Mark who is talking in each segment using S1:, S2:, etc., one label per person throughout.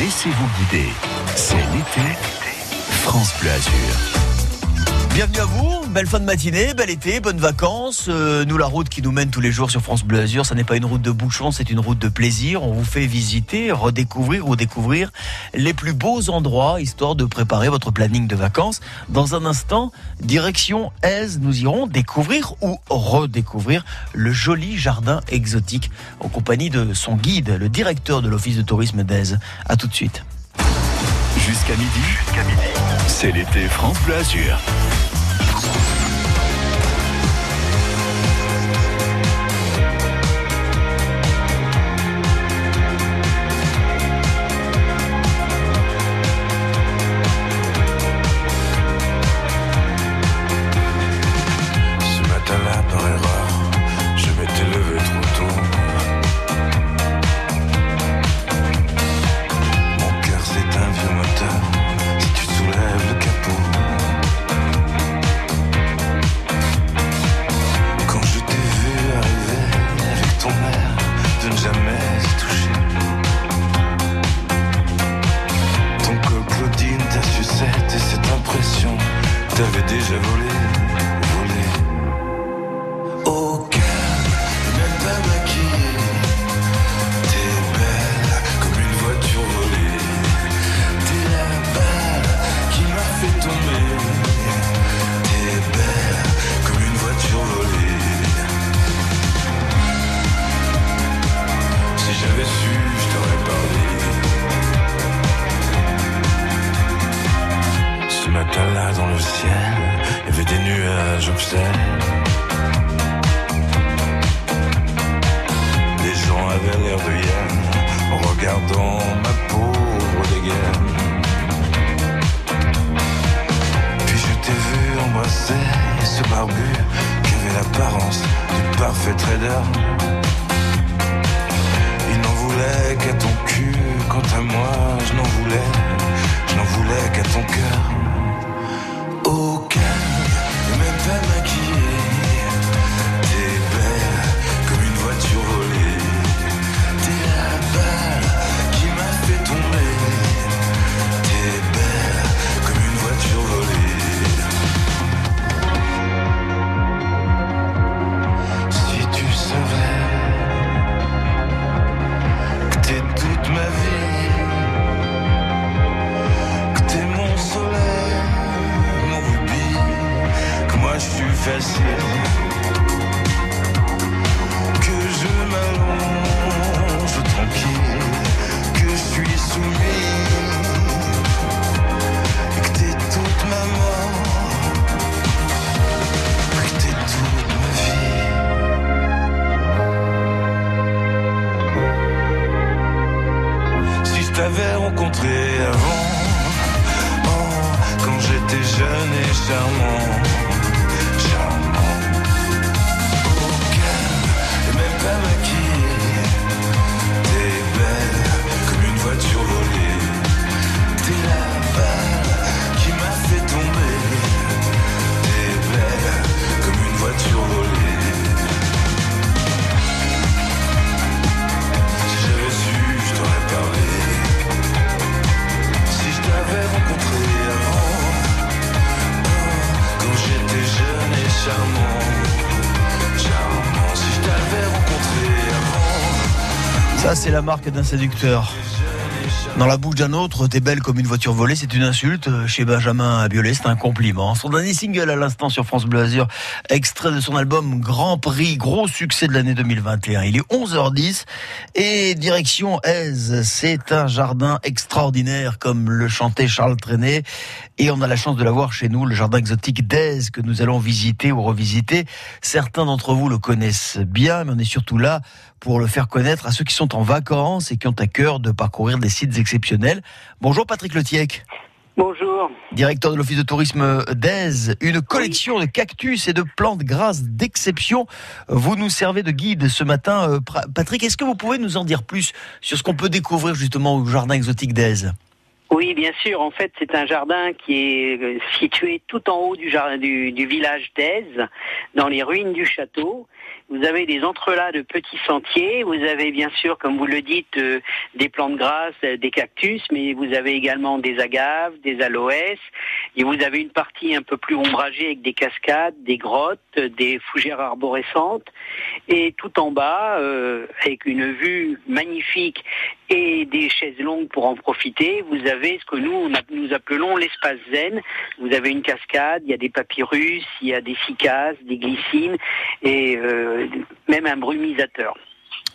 S1: Laissez-vous guider. C'est l'été. France Bleu Azur.
S2: Bienvenue à vous, belle fin de matinée, bel été, bonnes vacances. Euh, nous, la route qui nous mène tous les jours sur France Bleu Azur, ça n'est pas une route de bouchon, c'est une route de plaisir. On vous fait visiter, redécouvrir ou découvrir les plus beaux endroits, histoire de préparer votre planning de vacances. Dans un instant, direction Aise, nous irons découvrir ou redécouvrir le joli jardin exotique en compagnie de son guide, le directeur de l'Office de tourisme d'Aise. À tout de suite.
S1: Jusqu'à midi, c'est l'été France Bleu.
S3: T'avais rencontré avant, oh, quand j'étais jeune et charmant,
S2: Ça, c'est la marque d'un séducteur. Dans la bouche d'un autre, t'es belle comme une voiture volée, c'est une insulte. Chez Benjamin Biolay, c'est un compliment. Son dernier single à l'instant sur France Bleu Azur, extrait de son album Grand Prix, gros succès de l'année 2021. Il est 11h10 et direction Aise. C'est un jardin extraordinaire comme le chantait Charles Trenet. Et on a la chance de l'avoir chez nous, le jardin exotique d'Aise que nous allons visiter ou revisiter. Certains d'entre vous le connaissent bien, mais on est surtout là pour le faire connaître à ceux qui sont en vacances et qui ont à cœur de parcourir des sites exceptionnels. Bonjour Patrick Letiec.
S4: Bonjour.
S2: Directeur de l'Office de tourisme d'Aise, une collection de cactus et de plantes grasses d'exception. Vous nous servez de guide ce matin. Euh, Patrick, est-ce que vous pouvez nous en dire plus sur ce qu'on peut découvrir justement au jardin exotique d'Aise?
S4: Oui, bien sûr. En fait, c'est un jardin qui est euh, situé tout en haut du, jardin, du, du village d'Aise, dans les ruines du château. Vous avez des entrelacs de petits sentiers. Vous avez bien sûr, comme vous le dites, euh, des plantes grasses, euh, des cactus, mais vous avez également des agaves, des aloès. Et vous avez une partie un peu plus ombragée avec des cascades, des grottes, euh, des fougères arborescentes. Et tout en bas, avec une vue magnifique et des chaises longues pour en profiter, vous avez ce que nous, nous appelons l'espace zen. Vous avez une cascade, il y a des papyrus, il y a des cicaces, des glycines et même un brumisateur.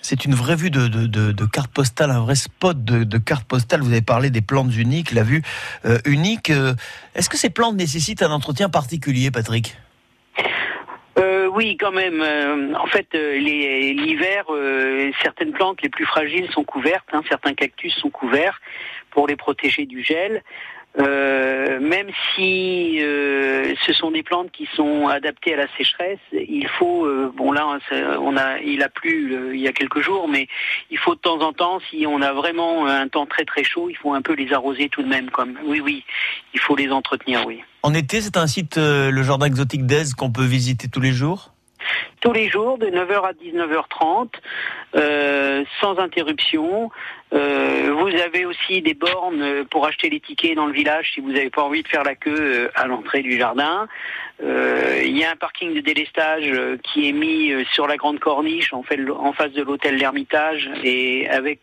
S2: C'est une vraie vue de, de, de, de carte postale, un vrai spot de, carte postale. Vous avez parlé des plantes uniques, la vue euh, unique. Euh, Est-ce que ces plantes nécessitent un entretien particulier, Patrick?
S4: Euh, oui, quand même. Euh, en fait, euh, l'hiver, euh, certaines plantes les plus fragiles sont couvertes. hein, certains cactus sont couverts pour les protéger du gel. Euh, même si euh, ce sont des plantes qui sont adaptées à la sécheresse, il faut euh, bon là on a il a plu euh, il y a quelques jours, mais il faut de temps en temps si on a vraiment un temps très très chaud, il faut un peu les arroser tout de même. Comme oui oui, il faut les entretenir oui.
S2: En été, c'est un site, euh, le jardin exotique d'Aise, qu'on peut visiter tous les jours?
S4: Tous les jours de 9h à 19h30 euh, sans interruption. Euh, vous avez aussi des bornes pour acheter les tickets dans le village si vous n'avez pas envie de faire la queue euh, à l'entrée du jardin. Euh, Il y a un parking de délestage qui est mis sur la grande corniche en, fait, en face de l'hôtel L'Ermitage et avec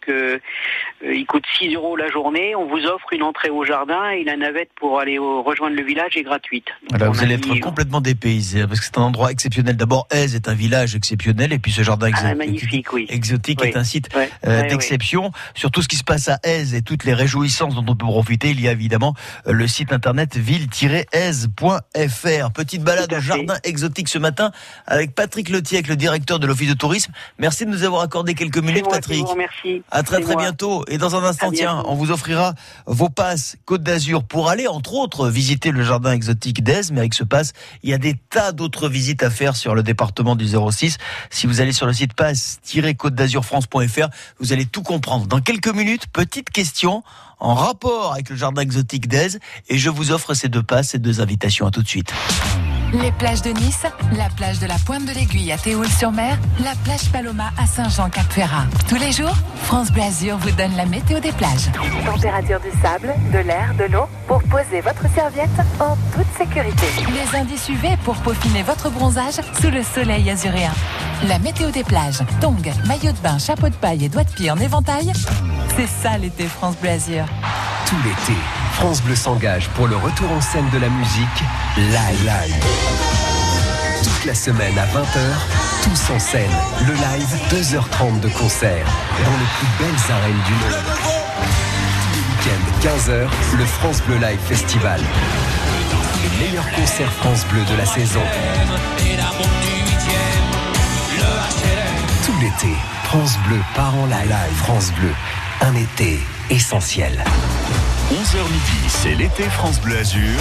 S4: il coûte 6 euros la journée. On vous offre une entrée au jardin et la navette pour aller au- rejoindre le village est gratuite.
S2: Vous allez être complètement dépaysé, parce que c'est un endroit exceptionnel. D'abord, Aise est un village exceptionnel, et puis ce jardin
S4: Ah,
S2: exo-
S4: magnifique, oui.
S2: exotique
S4: Oui.
S2: est un site euh, d'exception. Sur tout ce qui se passe à Aise et toutes les réjouissances dont on peut profiter, il y a évidemment euh, le site internet ville-aise.fr. Petite balade au jardin exotique ce matin avec Patrick Letiec, le directeur de l'office de tourisme. Merci de nous avoir accordé quelques minutes,
S4: moi
S2: Patrick.
S4: remercie.
S2: À très très
S4: moi.
S2: bientôt. Et dans un instant, tiens, on vous offrira vos passes Côte d'Azur pour aller, entre autres, visiter le jardin exotique d'Aise. Mais avec ce passe, il y a des tas d'autres visites à faire sur le département du 06. Si vous allez sur le site passe-côte d'Azur France.fr, vous allez tout comprendre. Dans quelques minutes, petite question en rapport avec le jardin exotique d'Aise. Et je vous offre ces deux passes, ces deux invitations. À tout de suite.
S5: Les plages de Nice, la plage de la Pointe de l'Aiguille à Théoul-sur-Mer, la plage Paloma à Saint-Jean-Cap-Ferrat. Tous les jours, France Bleu Azur vous donne la météo des plages.
S6: Température du sable, de l'air, de l'eau pour poser votre serviette en toute sécurité.
S5: Les indices UV pour peaufiner votre bronzage sous le soleil azuréen. La météo des plages, tongs, maillot de bain, chapeau de paille et doigts de pied en éventail. C'est ça l'été France Bleu Azur.
S7: Tout l'été, France Bleu s'engage pour le retour en scène de la musique live. live. Toute la semaine à 20h, tous en scène. Le live, 2h30 de concert dans les plus belles arènes du monde. Tous les week-ends, 15h, le France Bleu Live Festival. Les meilleurs concerts France Bleu de la saison. Tout l'été, France Bleu part en live. France Bleu, un été essentiel.
S1: 11h midi, c'est l'été France Bleu Azur.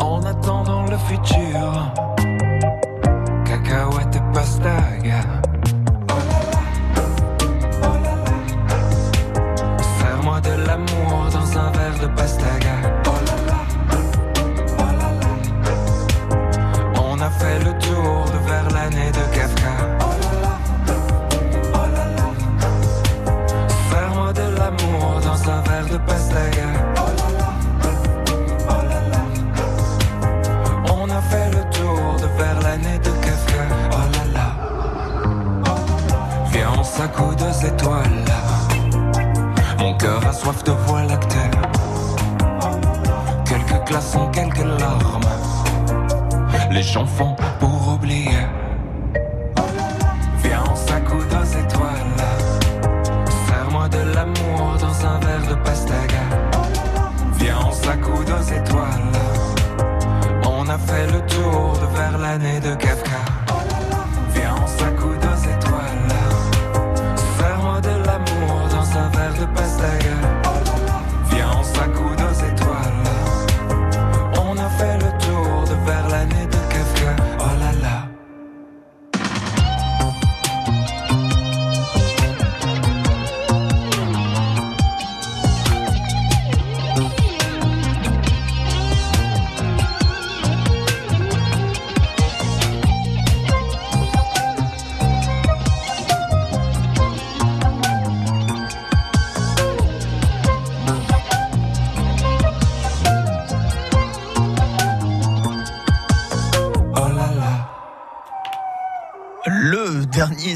S3: En attendant le futur, soif de voie lactée. Quelques glaçons, quelques larmes. Les gens font pour oublier. Viens, on s'accoude aux étoiles. Serre-moi de l'amour dans un verre de pastaga. Viens, on s'accoude aux étoiles. On a fait le tour de vers l'année de Kafka.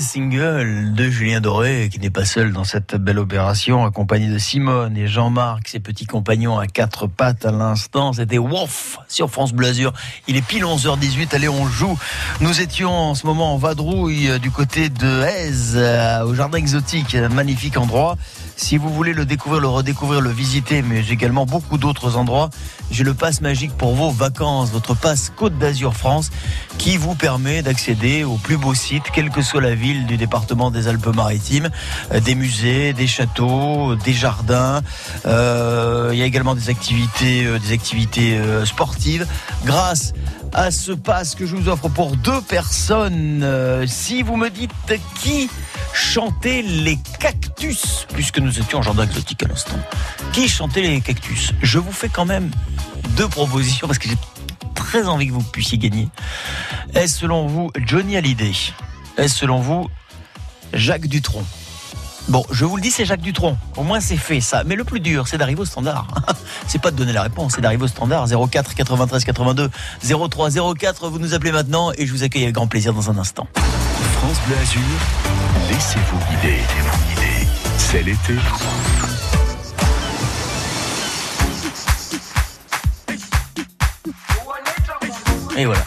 S2: Single de Julien Doré, qui n'est pas seul dans cette belle opération, accompagné de Simone et Jean-Marc, ses petits compagnons à quatre pattes à l'instant, c'était Wouf sur France Bleu Azur. Il est pile 11h18, allez on joue. Nous étions en ce moment en vadrouille du côté de Aise, euh, au jardin exotique, magnifique endroit. Si vous voulez le découvrir, le redécouvrir, le visiter, mais également beaucoup d'autres endroits, j'ai le pass magique pour vos vacances, votre pass Côte d'Azur France, qui vous permet d'accéder aux plus beaux sites, quelle que soit la ville du département des Alpes-Maritimes, euh, des musées, des châteaux, des jardins. Euh, il y a également des activités, euh, des activités euh, sportives. Grâce à ce pass que je vous offre pour deux personnes, euh, si vous me dites qui chantait les cactus, puisque nous étions en jardin exotique à l'instant, qui chantait les cactus? Je vous fais quand même deux propositions parce que j'ai très envie que vous puissiez gagner. Est-ce selon vous Johnny Hallyday? Est-ce selon vous Jacques Dutronc? Bon, je vous le dis, c'est Jacques Dutronc. Au moins, c'est fait, ça. Mais le plus dur, c'est d'arriver au standard. c'est pas de donner la réponse, c'est d'arriver au standard. 04 93 82 03 04. Vous nous appelez maintenant et je vous accueille avec grand plaisir dans un instant.
S1: France Bleu Azur. Laissez-vous guider. C'est l'été.
S2: Et voilà.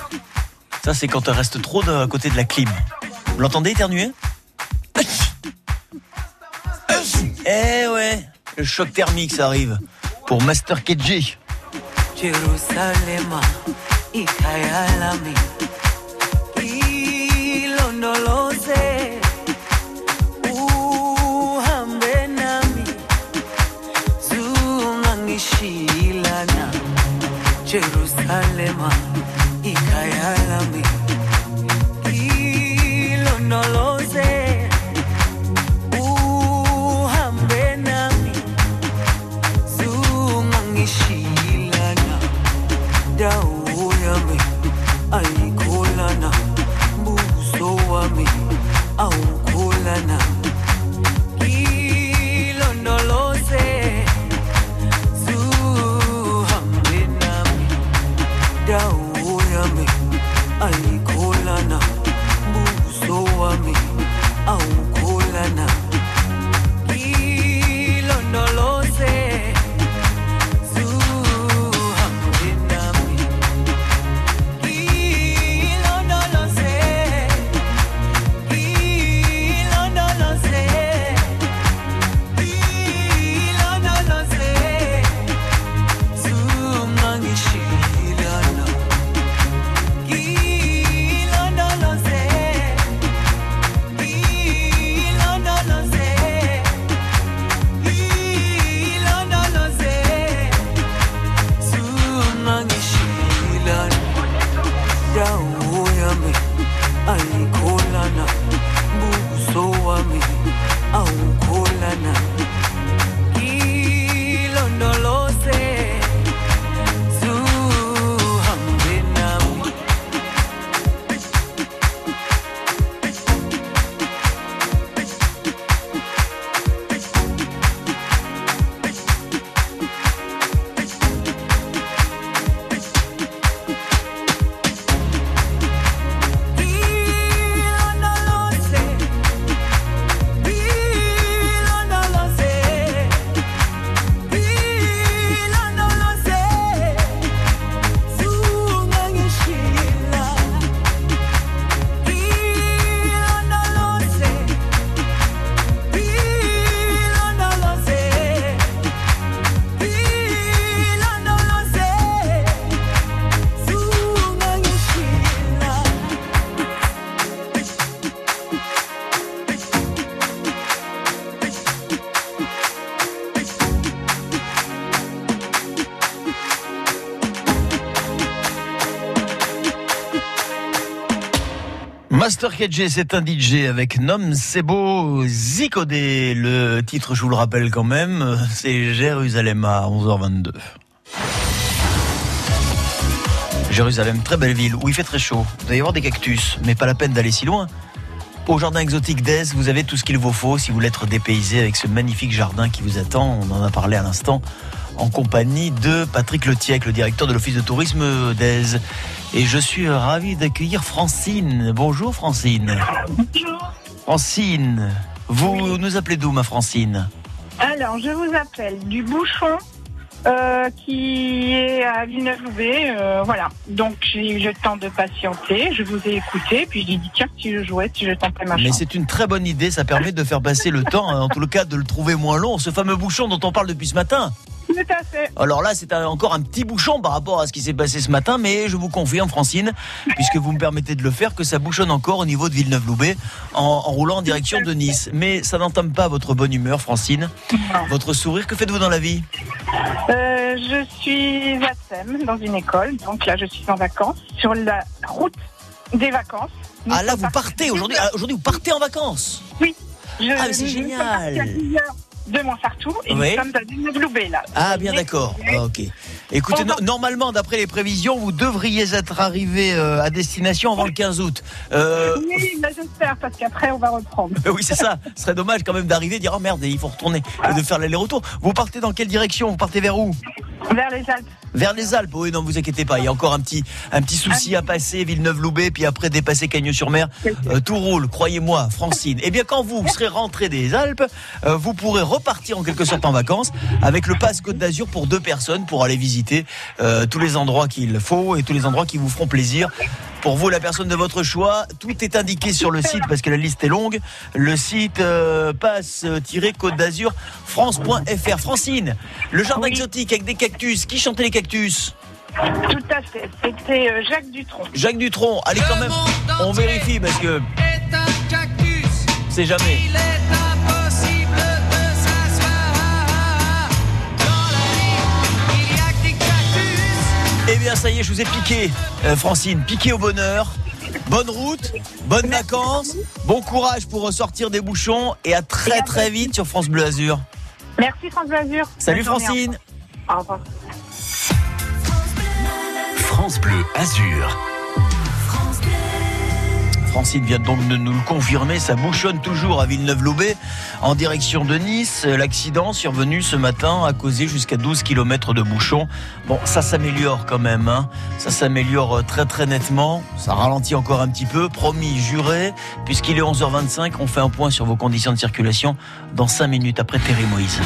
S2: Ça, c'est quand on reste trop de, à côté de la clim. Vous l'entendez éternuer? Eh ouais, le choc thermique, ça arrive. Pour Master KG.
S8: I y callar a mí. Y lo no lo
S2: Master KJ, c'est un DJ avec Nom Sebo Zicodé. Le titre, je vous le rappelle quand même, c'est Jérusalem à 11h22. Jérusalem, très belle ville, où il fait très chaud. Vous allez y avoir des cactus, mais pas la peine d'aller si loin. Au jardin exotique d'Aise, vous avez tout ce qu'il vous faut si vous voulez être dépaysé avec ce magnifique jardin qui vous attend. On en a parlé à l'instant en compagnie de Patrick Letiec, le directeur de l'Office de tourisme d'Aise. Et je suis ravi d'accueillir Francine. Bonjour Francine.
S9: Bonjour.
S2: Francine, vous nous appelez d'où ma Francine?
S9: Alors, je vous appelle du bouchon euh, qui est à Villeneuve-Loubet. euh, voilà. Donc, j'ai eu le temps de patienter. Je vous ai écouté. Puis, j'ai dit, tiens, si je jouais, si je tentais ma
S2: Mais
S9: chance.
S2: c'est une très bonne idée, ça permet de faire passer le temps, hein, en tout le cas de le trouver moins long, ce fameux bouchon dont on parle depuis ce matin.
S9: Tout à fait.
S2: Alors là, c'est encore un petit bouchon par rapport à ce qui s'est passé ce matin, mais je vous confirme, Francine, puisque vous me permettez de le faire, que ça bouchonne encore au niveau de Villeneuve-Loubet en, en roulant en direction de Nice. Mais ça n'entame pas votre bonne humeur, Francine, votre sourire. Que faites-vous dans la vie?
S9: Euh, je suis à Thème, dans une école. Donc là, je suis en vacances, sur la route des vacances. Nous
S2: Ah là, vous partez aujourd'hui. ah, Aujourd'hui, vous partez en vacances?
S9: Je-
S2: Ah, mais c'est génial.
S9: Partis à 10 heures de Montsartou et
S2: Oui.
S9: nous sommes à Villeneuve-Loubet, là.
S2: Ah, bien d'accord. Ah, ok. Écoutez, no- normalement, d'après les prévisions, vous devriez être arrivé euh, à destination avant le 15 août. Euh,
S9: Oui, là, j'espère, parce qu'après, on va reprendre.
S2: oui, c'est ça. Ce serait dommage quand même d'arriver et dire oh merde, il faut retourner et de faire l'aller-retour. Vous partez dans quelle direction? Vous partez vers où?
S9: Vers les Alpes.
S2: Vers les Alpes. Oui, non, vous inquiétez pas. Il y a encore un petit, un petit souci à passer, Villeneuve-Loubet, puis après dépasser Cagnes-sur-Mer. Euh, tout roule, croyez-moi, Francine. Eh bien, quand vous serez rentré des Alpes, euh, vous pourrez repartir en quelque sorte en vacances avec le passe Côte d'Azur pour deux personnes pour aller visiter euh, tous les endroits qu'il faut et tous les endroits qui vous feront plaisir. Pour vous, la personne de votre choix, tout est indiqué sur le site parce que la liste est longue. Le site euh, passe-côte d'Azur France.fr. Francine, le jardin
S9: Oui.
S2: exotique avec des cactus. Qui chantait les cactus?
S9: Tout à fait. C'était euh, Jacques Dutronc.
S2: Jacques Dutronc, allez quand même, on vérifie parce que c'est jamais. Eh bien ça y est, je vous ai piqué, euh, Francine, piqué au bonheur. Bonne route, bonnes vacances, bon courage pour ressortir des bouchons et à très très vite sur France Bleu Azur.
S9: Merci France Blazur.
S2: Salut
S9: Bonne journée,
S2: Francine.
S9: Au revoir.
S1: France Bleu Azur.
S2: Francine vient donc de nous le confirmer, ça bouchonne toujours à Villeneuve-Loubet en direction de Nice. L'accident survenu ce matin a causé jusqu'à 12 km de bouchons. Bon, ça s'améliore quand même, hein. ça s'améliore euh, très très nettement. Ça ralentit encore un petit peu, promis, juré, puisqu'il est 11h25, on fait un point sur vos conditions de circulation dans 5 minutes après Terry Moïse.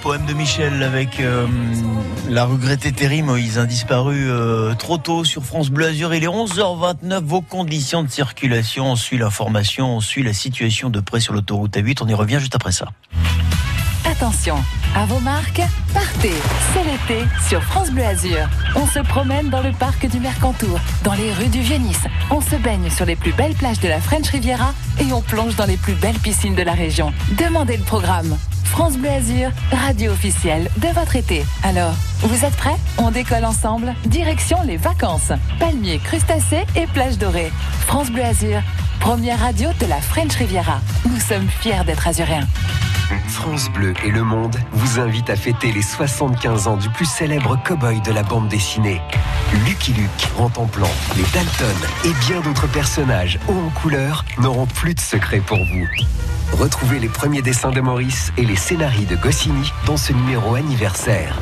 S2: Poème de Michel avec euh, la regrettée Terry Moïse, a disparu euh, trop tôt sur France Bleu Azur. Il est 11h29, vos conditions de circulation, on suit l'information, on suit la situation de près sur l'autoroute A8, on y revient juste après ça.
S5: Attention, à vos marques, partez, c'est l'été sur France Bleu Azur. On se promène dans le parc du Mercantour, dans les rues du Vieux-Nice. On se baigne sur les plus belles plages de la French Riviera et on plonge dans les plus belles piscines de la région. Demandez le programme. France Bleu Azur, radio officielle de votre été. Alors, vous êtes prêts? On décolle ensemble, direction les vacances. Palmiers, crustacés et plages dorées. France Bleu Azur, première radio de la French Riviera. Nous sommes fiers d'être azuréens.
S7: France Bleu et Le Monde vous invitent à fêter les 75 ans du plus célèbre cow-boy de la bande dessinée. Lucky Luke, plan, les Dalton et bien d'autres personnages hauts en couleur n'auront plus de secret pour vous. Retrouvez les premiers dessins de Maurice et les scénarios de Goscinny dans ce numéro anniversaire.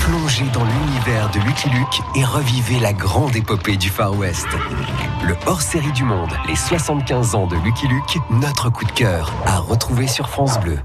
S7: Plongez dans l'univers de Lucky Luke et revivez la grande épopée du Far West. Le hors-série du monde, les 75 ans de Lucky Luke, notre coup de cœur, à retrouver sur France Bleu.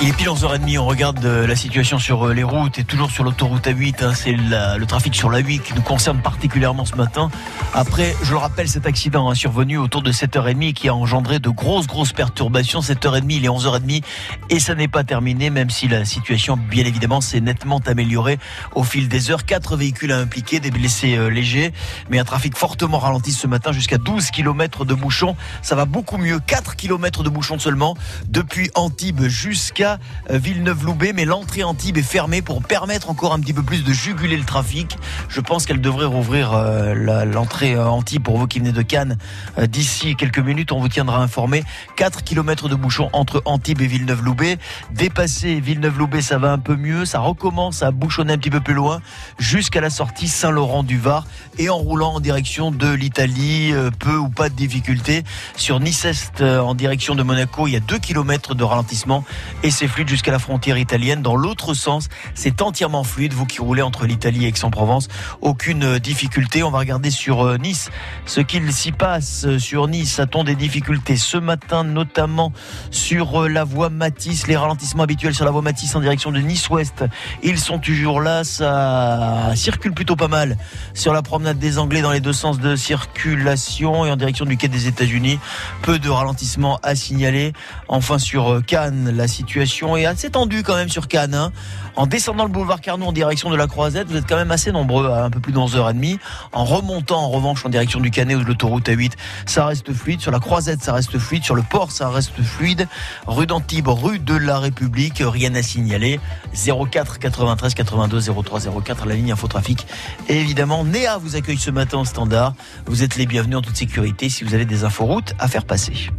S2: Il est pile 11h30, on regarde euh, la situation sur euh, les routes et toujours sur l'autoroute A8. Hein, c'est le trafic sur la 8 qui nous concerne particulièrement ce matin. Après, je le rappelle, cet accident a survenu autour de 7h30 qui a engendré de grosses, grosses perturbations. 7h30, il est 11h30 et ça n'est pas terminé, même si la situation, bien évidemment, s'est nettement améliorée au fil des heures. Quatre véhicules à impliquer, des blessés euh, légers, mais un trafic fortement ralenti ce matin jusqu'à 12 km de bouchons. Ça va beaucoup mieux. 4 km de bouchons seulement depuis Antibes jusqu'à euh, Villeneuve-Loubet, mais l'entrée Antibes est fermée pour permettre encore un petit peu plus de juguler le trafic. Je pense qu'elle devrait rouvrir euh, l'entrée euh, Antibes pour vous qui venez de Cannes d'ici quelques minutes. On vous tiendra informé. 4 km de bouchons entre Antibes et Villeneuve-Loubet. Dépassé Villeneuve-Loubet, ça va un peu mieux. Ça recommence à bouchonner un petit peu plus loin jusqu'à la sortie Saint-Laurent-du-Var et en roulant en direction de l'Italie, peu ou pas de difficultés. Sur Nice-Est en direction de Monaco, il y a 2 km de ralentissement et c'est fluide jusqu'à la frontière italienne. Dans l'autre sens, c'est entièrement fluide. Vous qui roulez entre l'Italie et Aix-en-Provence, aucune difficulté. On va regarder sur euh, Nice ce qu'il s'y passe. Sur Nice, a-t-on des difficultés ce matin, notamment sur euh, la voie Matisse, les ralentissements habituels sur la voie Matisse en direction de Nice-Ouest? Ils sont toujours là. Ça circule plutôt pas mal sur la promenade des Anglais dans les deux sens de circulation et en direction du quai des États-Unis. Peu de ralentissements à signaler. Enfin, sur euh, Cannes, la situation est assez tendue quand même sur Cannes. Hein. En descendant le boulevard Carnot en direction de la Croisette, vous êtes quand même assez nombreux à un peu plus de 11h30. En remontant en revanche en direction du Canet ou de l'autoroute A8, ça reste fluide. Sur la Croisette, ça reste fluide. Sur le port, ça reste fluide. Rue d'Antibes, rue de la République, rien à signaler. 04 93 82 03 04, la ligne infotrafic. Et évidemment, Néa vous accueille ce matin au standard. Vous êtes les bienvenus en toute sécurité si vous avez des infos routes à faire passer.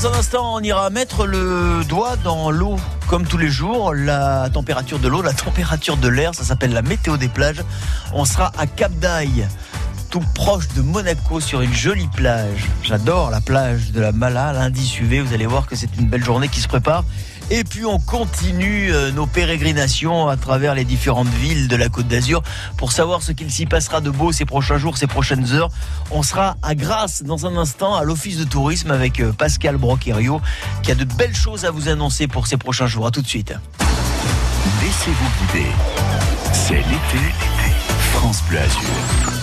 S2: Dans un instant, on ira mettre le doigt dans l'eau. Comme tous les jours, la température de l'eau, la température de l'air, ça s'appelle la météo des plages. On sera à Cap d'Aille tout proche de Monaco sur une jolie plage. J'adore la plage de la Mala lundi suivi. Vous allez voir que c'est une belle journée qui se prépare. Et puis on continue euh, nos pérégrinations à travers les différentes villes de la Côte d'Azur pour savoir ce qu'il s'y passera de beau ces prochains jours, ces prochaines heures. On sera à Grasse dans un instant à l'office de tourisme avec euh, Pascal Broquerio qui a de belles choses à vous annoncer pour ces prochains jours. À tout de suite.
S1: Laissez-vous guider. C'est l'été. France Bleu Azur.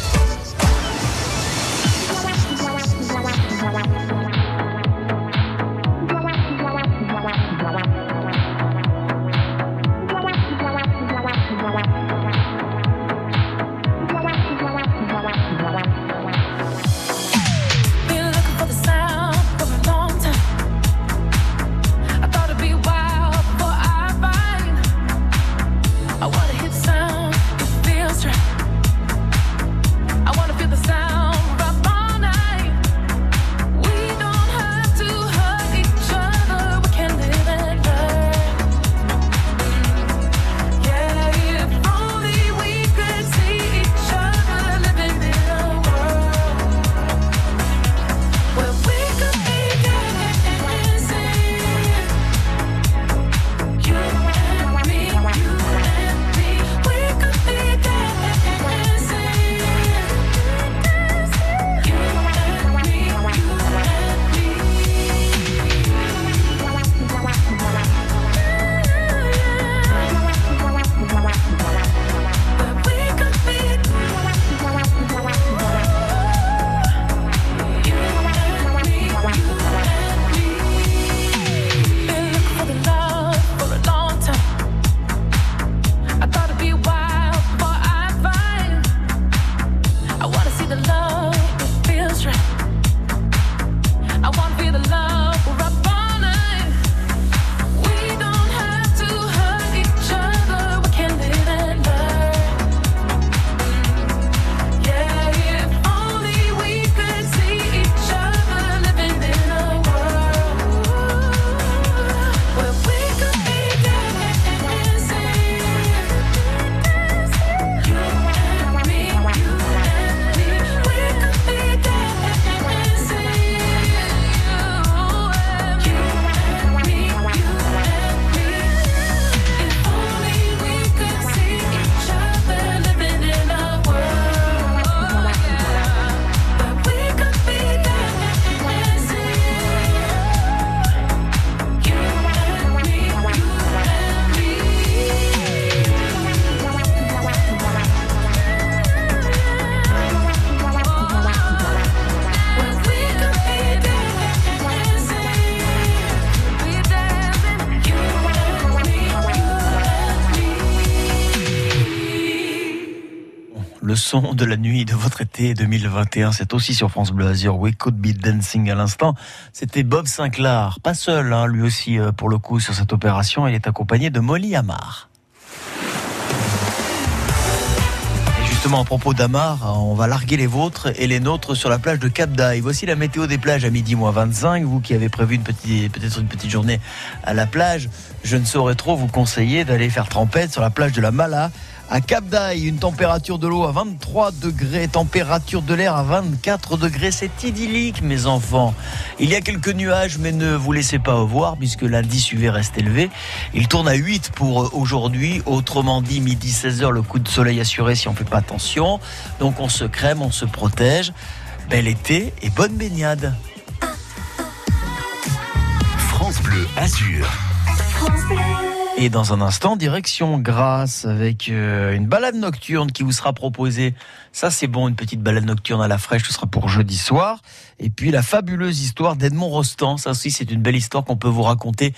S2: De la nuit de votre été 2021. C'est aussi sur France Bleu Azur. We could be dancing à l'instant. C'était Bob Sinclair, pas seul, hein, lui aussi euh, pour le coup sur cette opération. Il est accompagné de Molly Amar. Et justement, à propos d'Amar, on va larguer les vôtres et les nôtres sur la plage de Cap d'Aille. Voici la météo des plages à midi moins 25. Vous qui avez prévu peut-être une petite journée à la plage, je ne saurais trop vous conseiller d'aller faire trempette sur la plage de la Mala à Cap d'Aille, une température de l'eau à 23 degrés, température de l'air à 24 degrés. C'est idyllique, mes enfants. Il y a quelques nuages, mais ne vous laissez pas voir, puisque l'indice UV reste élevé. Il tourne à 8 pour aujourd'hui. Autrement dit, midi 16h, le coup de soleil assuré si on ne fait pas attention. Donc on se crème, on se protège. Bel été et bonne baignade.
S1: France Bleu Azur.
S2: Et dans un instant, direction Grasse avec euh, une balade nocturne qui vous sera proposée. Ça, c'est bon, une petite balade nocturne à la fraîche, ce sera pour jeudi soir. Et puis la fabuleuse histoire d'Edmond Rostand. Ça aussi, c'est une belle histoire qu'on peut vous raconter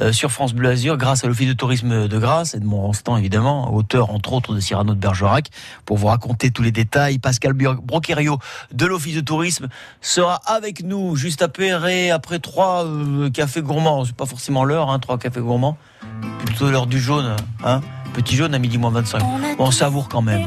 S2: euh, sur France Bleu Azur grâce à l'Office de tourisme de Grasse. Edmond Rostand, évidemment, auteur entre autres de Cyrano de Bergerac, pour vous raconter tous les détails. Pascal Broquerio de l'Office de tourisme sera avec nous juste après, après trois euh, cafés gourmands. C'est pas forcément l'heure, hein, trois cafés gourmands plutôt l'heure du jaune, hein Petit jaune à midi moins 25. Bon, on savoure quand même,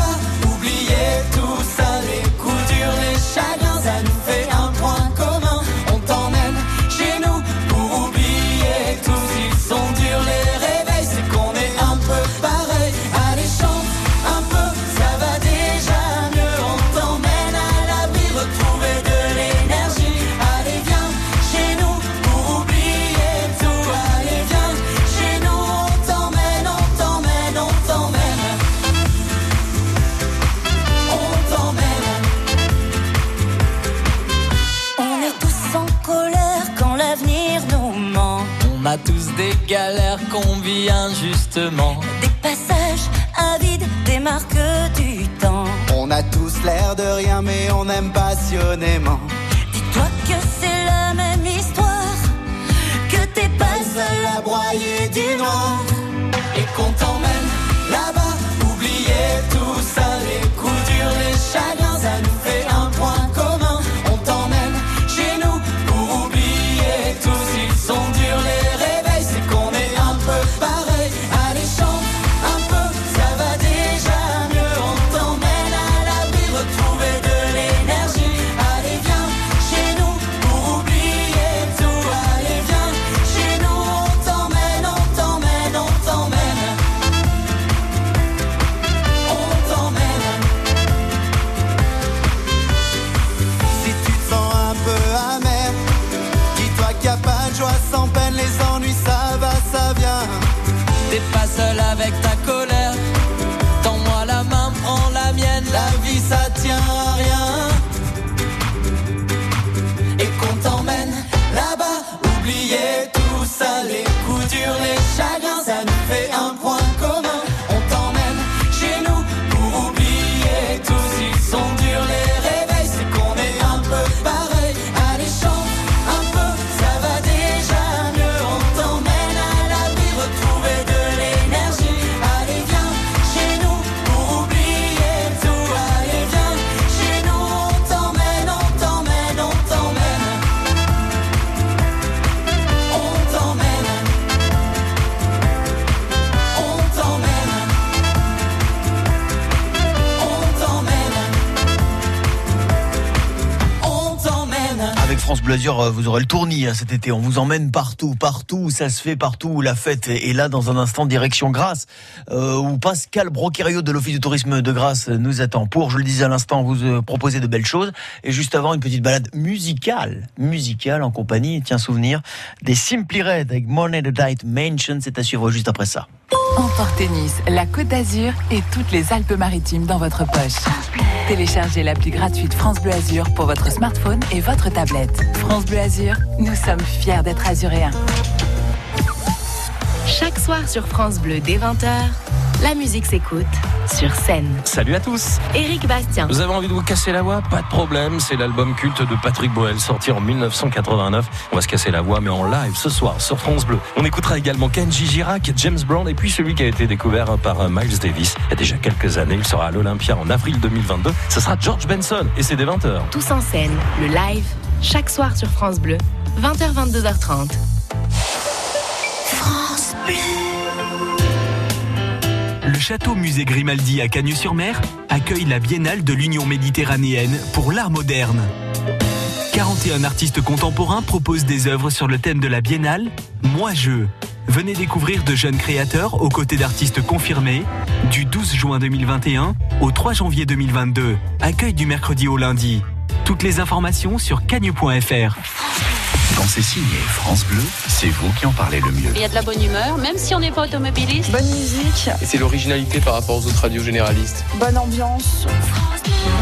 S10: galères qu'on vit injustement.
S11: Des passages avides, des marques du temps.
S12: On a tous l'air de rien, mais on aime passionnément.
S11: Dis-toi que c'est la même histoire, que t'es pas seul à broyer du noir.
S12: Et qu'on t'emmène
S2: France euh, vous aurez le tournis hein, cet été. On vous emmène partout, partout où ça se fait, partout où la fête est là. Dans un instant, direction Grasse, euh, où Pascal Broquerio de l'Office de tourisme de Grasse nous attend pour, je le disais à l'instant, vous euh, proposer de belles choses. Et juste avant, une petite balade musicale, musicale en compagnie, tiens souvenir, des Simply Red avec Money the Dight Mansion. C'est à suivre juste après ça.
S5: Emportez Nice, la Côte d'Azur et toutes les Alpes-Maritimes dans votre poche. Téléchargez l'appli gratuite France Bleu Azur pour votre smartphone et votre tablette. France Bleu Azur, nous sommes fiers d'être azuréens.
S13: Chaque soir sur France Bleu dès 20h, la musique s'écoute sur scène.
S14: Salut à tous.
S13: Éric Bastien.
S14: Vous avez envie de vous casser la voix? Pas de problème, c'est l'album culte de Patrick Boel sorti en 1989. On va se casser la voix mais en live ce soir sur France Bleu. On écoutera également Kenji Girac, James Brown et puis celui qui a été découvert par Miles Davis il y a déjà quelques années. Il sera à l'Olympia en avril 2022. Ce sera George Benson et c'est dès 20h.
S13: Tous en scène, le live, chaque soir sur France Bleu, 20h 22h30.
S11: France.
S15: Le château musée Grimaldi à Cagnes-sur-Mer accueille la Biennale de l'Union méditerranéenne pour l'art moderne. 41 artistes contemporains proposent des œuvres sur le thème de la Biennale Moi je. Venez découvrir de jeunes créateurs aux côtés d'artistes confirmés du 12 juin 2021 au 3 janvier 2022. Accueil du mercredi au lundi. Toutes les informations sur cagne.fr.
S1: Quand c'est signé France Bleu, c'est vous qui en parlez le mieux.
S16: Il y a de la bonne humeur, même si on n'est pas automobiliste.
S17: Bonne musique.
S18: Et c'est l'originalité par rapport aux autres radios généralistes.
S17: Bonne ambiance.
S19: I've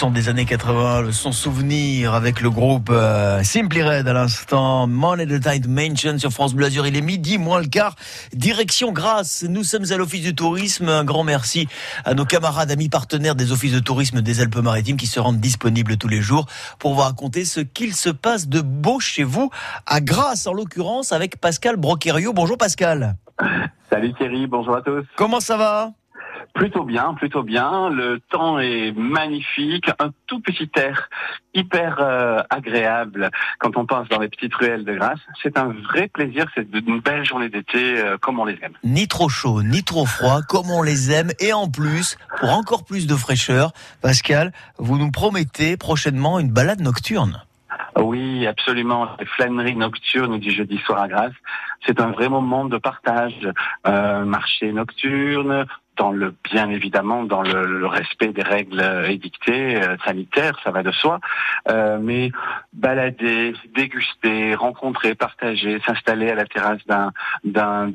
S19: son
S2: des années 80, le son souvenir avec le groupe euh, Simply Red à l'instant. The Tide Mansion sur France Bleu Azur. Il est midi moins le quart. Direction Grasse. Nous sommes à l'Office du Tourisme. Un grand merci à nos camarades, amis partenaires des Offices de Tourisme des Alpes-Maritimes qui se rendent disponibles tous les jours pour vous raconter ce qu'il se passe de beau chez vous à Grasse en l'occurrence avec Pascal Broquerio. Bonjour Pascal.
S17: Salut Thierry, bonjour à tous.
S2: Comment ça va?
S17: Plutôt bien, plutôt bien. Le temps est magnifique, un tout petit air hyper euh, agréable quand on passe dans les petites ruelles de Grasse. C'est un vrai plaisir, c'est une belle journée d'été euh, comme on les aime.
S2: Ni trop chaud, ni trop froid, comme on les aime. Et en plus, pour encore plus de fraîcheur, Pascal, vous nous promettez prochainement une balade nocturne.
S17: Oui, absolument. Les flâneries nocturnes du jeudi soir à Grasse, c'est un vrai moment de partage. Euh, marché nocturne, dans le bien évidemment dans le, le respect des règles édictées euh, sanitaires, ça va de soi, euh, mais balader, déguster, rencontrer, partager, s'installer à la terrasse d'un d'un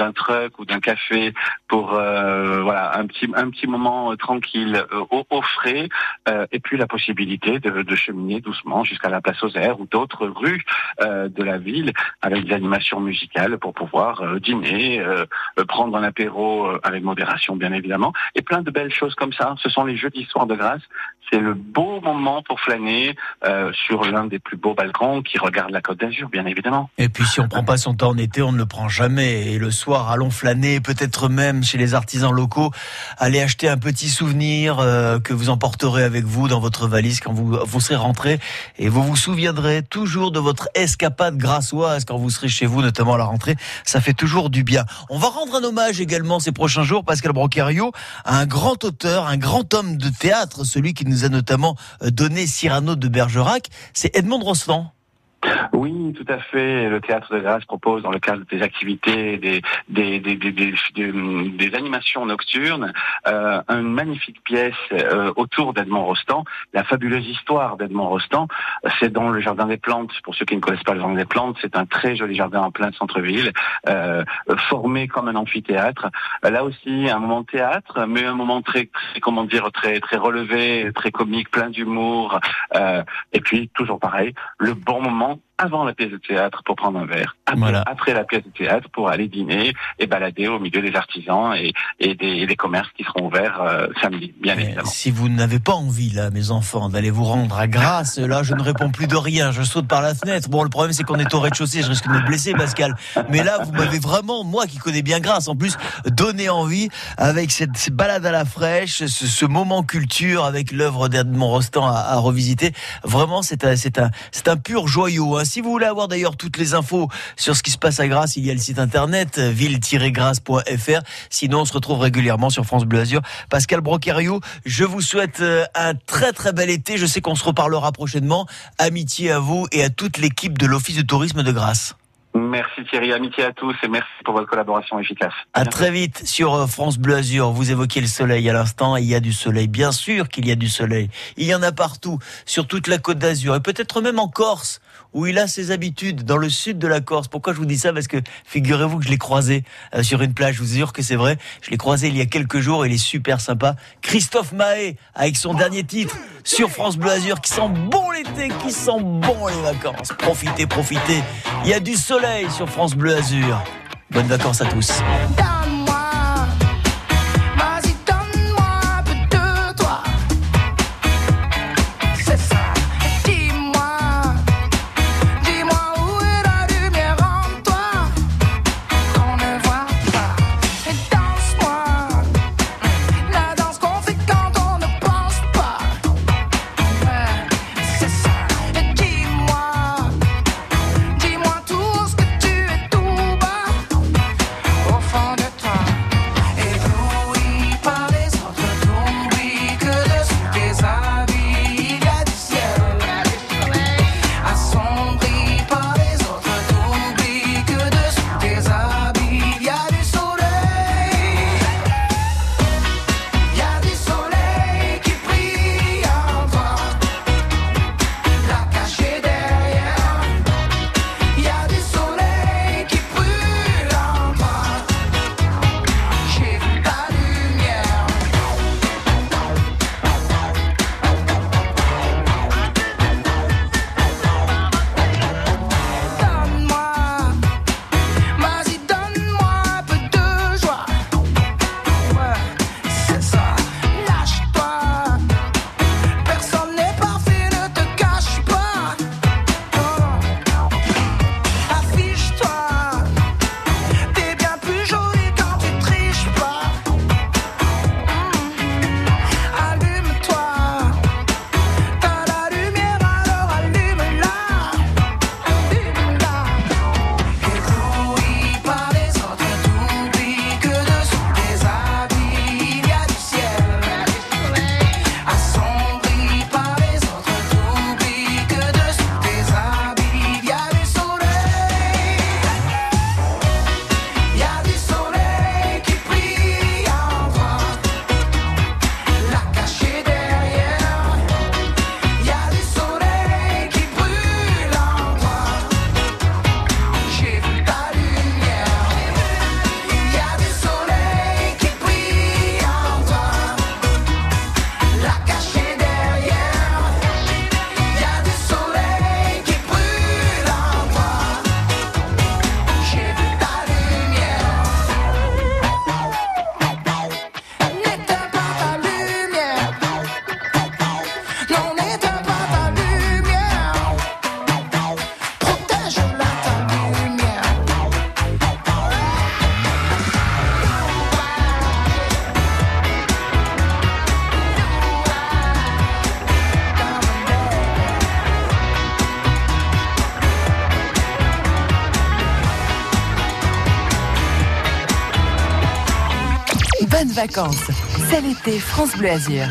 S17: d'un truck ou d'un café pour euh, voilà un petit un petit moment euh, tranquille euh, au, au frais, et puis la possibilité de, de cheminer doucement jusqu'à la place aux airs ou d'autres rues de la ville avec des animations musicales pour pouvoir dîner, prendre un apéro avec modération bien évidemment, et plein de belles choses comme ça. Ce sont les jeudis soirs de grâce. C'est le beau moment pour flâner euh, sur l'un des plus beaux balcons qui regarde la Côte d'Azur, bien évidemment.
S2: Et puis si on prend pas son temps en été, on ne le prend jamais. Et le soir, allons flâner, peut-être même chez les artisans locaux, aller acheter un petit souvenir euh, que vous emporterez avec vous dans votre valise quand vous, vous serez rentré. Et vous vous souviendrez toujours de votre escapade grassoise quand vous serez chez vous, notamment à la rentrée. Ça fait toujours du bien. On va rendre un hommage également ces prochains jours, Un grand auteur, un grand homme de théâtre, celui qui nous a notamment euh, donné Cyrano de Bergerac, c'est Edmond Rostand.
S17: Oui, tout à fait. Le théâtre de Grâce propose, dans le cadre des activités, des des animations nocturnes, euh, une magnifique pièce euh, autour d'Edmond Rostand, la fabuleuse histoire d'Edmond Rostand. C'est dans le jardin des plantes. Pour ceux qui ne connaissent pas le jardin des plantes, c'est un très joli jardin en plein centre-ville, euh, formé comme un amphithéâtre. Là aussi, un moment théâtre, mais un moment très, comment dire, très très relevé, très comique, plein d'humour. Et puis toujours pareil, le bon moment now avant la pièce de théâtre pour prendre un verre, après,
S2: Voilà.
S17: après la pièce de théâtre pour aller dîner et balader au milieu des artisans et, et des, commerces qui seront ouverts euh, samedi, bien évidemment.
S2: Si vous n'avez pas envie, là, mes enfants, d'aller vous rendre à Grasse, là, je ne réponds plus de rien. Je saute par la fenêtre. Bon, le problème, c'est qu'on est au rez-de-chaussée. Je risque de me blesser, Pascal. Mais là, vous m'avez vraiment, moi qui connais bien Grasse, en plus, donné envie avec cette, cette balade à la fraîche, ce, ce moment culture avec l'œuvre d'Edmond Rostand à, à revisiter. Vraiment, c'est un, c'est un, c'est un pur joyau. hein. Si vous voulez avoir d'ailleurs toutes les infos sur ce qui se passe à Grasse, il y a le site internet euh, ville-grasse.fr. Sinon, on se retrouve régulièrement sur France Bleu Azur. Pascal Brocario, je vous souhaite euh, un très très bel été. Je sais qu'on se reparlera prochainement. Amitié à vous et à toute l'équipe de l'Office de tourisme de Grasse.
S17: Merci Thierry, amitié à tous et merci pour votre collaboration efficace.
S2: À très vite sur euh, France Bleu Azur. Vous évoquiez le soleil à l'instant. Il y a du soleil. Bien sûr qu'il y a du soleil. Il y en a partout, sur toute la côte d'Azur et peut-être même en Corse, où il a ses habitudes, dans le sud de la Corse. Pourquoi je vous dis ça? Parce que figurez-vous que je l'ai croisé euh, sur une plage. Je vous assure que c'est vrai. Je l'ai croisé il y a quelques jours. Il est super sympa. Christophe Mahé, avec son dernier titre sur France Bleu Azur, qui sent bon l'été, qui sent bon les vacances. Profitez, profitez. Il y a du soleil sur France Bleu Azur. Bonnes vacances à tous.
S5: Bonnes vacances. C'est l'été France Bleu Azur.